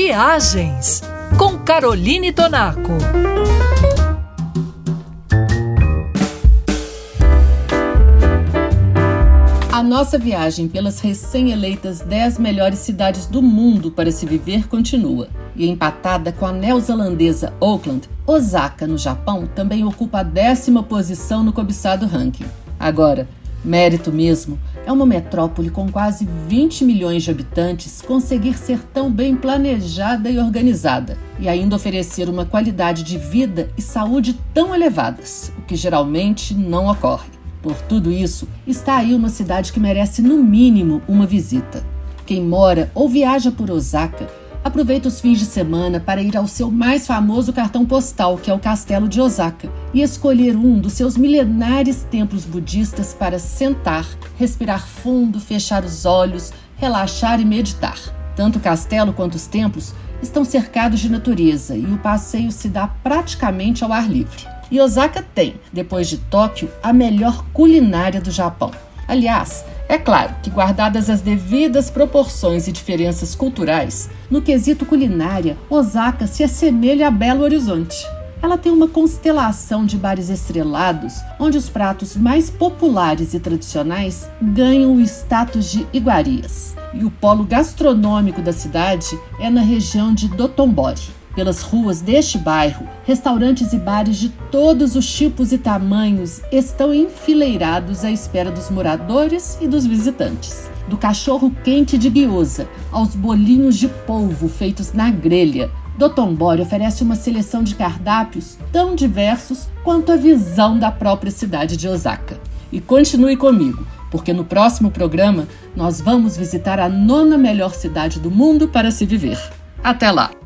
Viagens com Caroline Tonaco. A nossa viagem pelas recém-eleitas 10 melhores cidades do mundo para se viver continua. E empatada com a neozelandesa Auckland, Osaka, no Japão, também ocupa a décima posição no cobiçado ranking. Agora, Mérito mesmo é uma metrópole com quase 20 milhões de habitantes conseguir ser tão bem planejada e organizada e ainda oferecer uma qualidade de vida e saúde tão elevadas, o que geralmente não ocorre. Por tudo isso, está aí uma cidade que merece no mínimo uma visita. Quem mora ou viaja por Osaka aproveita os fins de semana para ir ao seu mais famoso cartão postal, que é o Castelo de Osaka, e escolher um dos seus milenares templos budistas para sentar, respirar fundo, fechar os olhos, relaxar e meditar. Tanto o castelo quanto os templos estão cercados de natureza e o passeio se dá praticamente ao ar livre. E Osaka tem, depois de Tóquio, a melhor culinária do Japão. Aliás, é claro que, guardadas as devidas proporções e diferenças culturais, no quesito culinária, Osaka se assemelha a Belo Horizonte. Ela tem uma constelação de bares estrelados, onde os pratos mais populares e tradicionais ganham o status de iguarias. E o polo gastronômico da cidade é na região de Dotonbori. Pelas ruas deste bairro, restaurantes e bares de todos os tipos e tamanhos estão enfileirados à espera dos moradores e dos visitantes. Do cachorro quente de guiosa aos bolinhos de polvo feitos na grelha, Dotonbori oferece uma seleção de cardápios tão diversos quanto a visão da própria cidade de Osaka. E continue comigo, porque no próximo programa nós vamos visitar a nona melhor cidade do mundo para se viver. Até lá!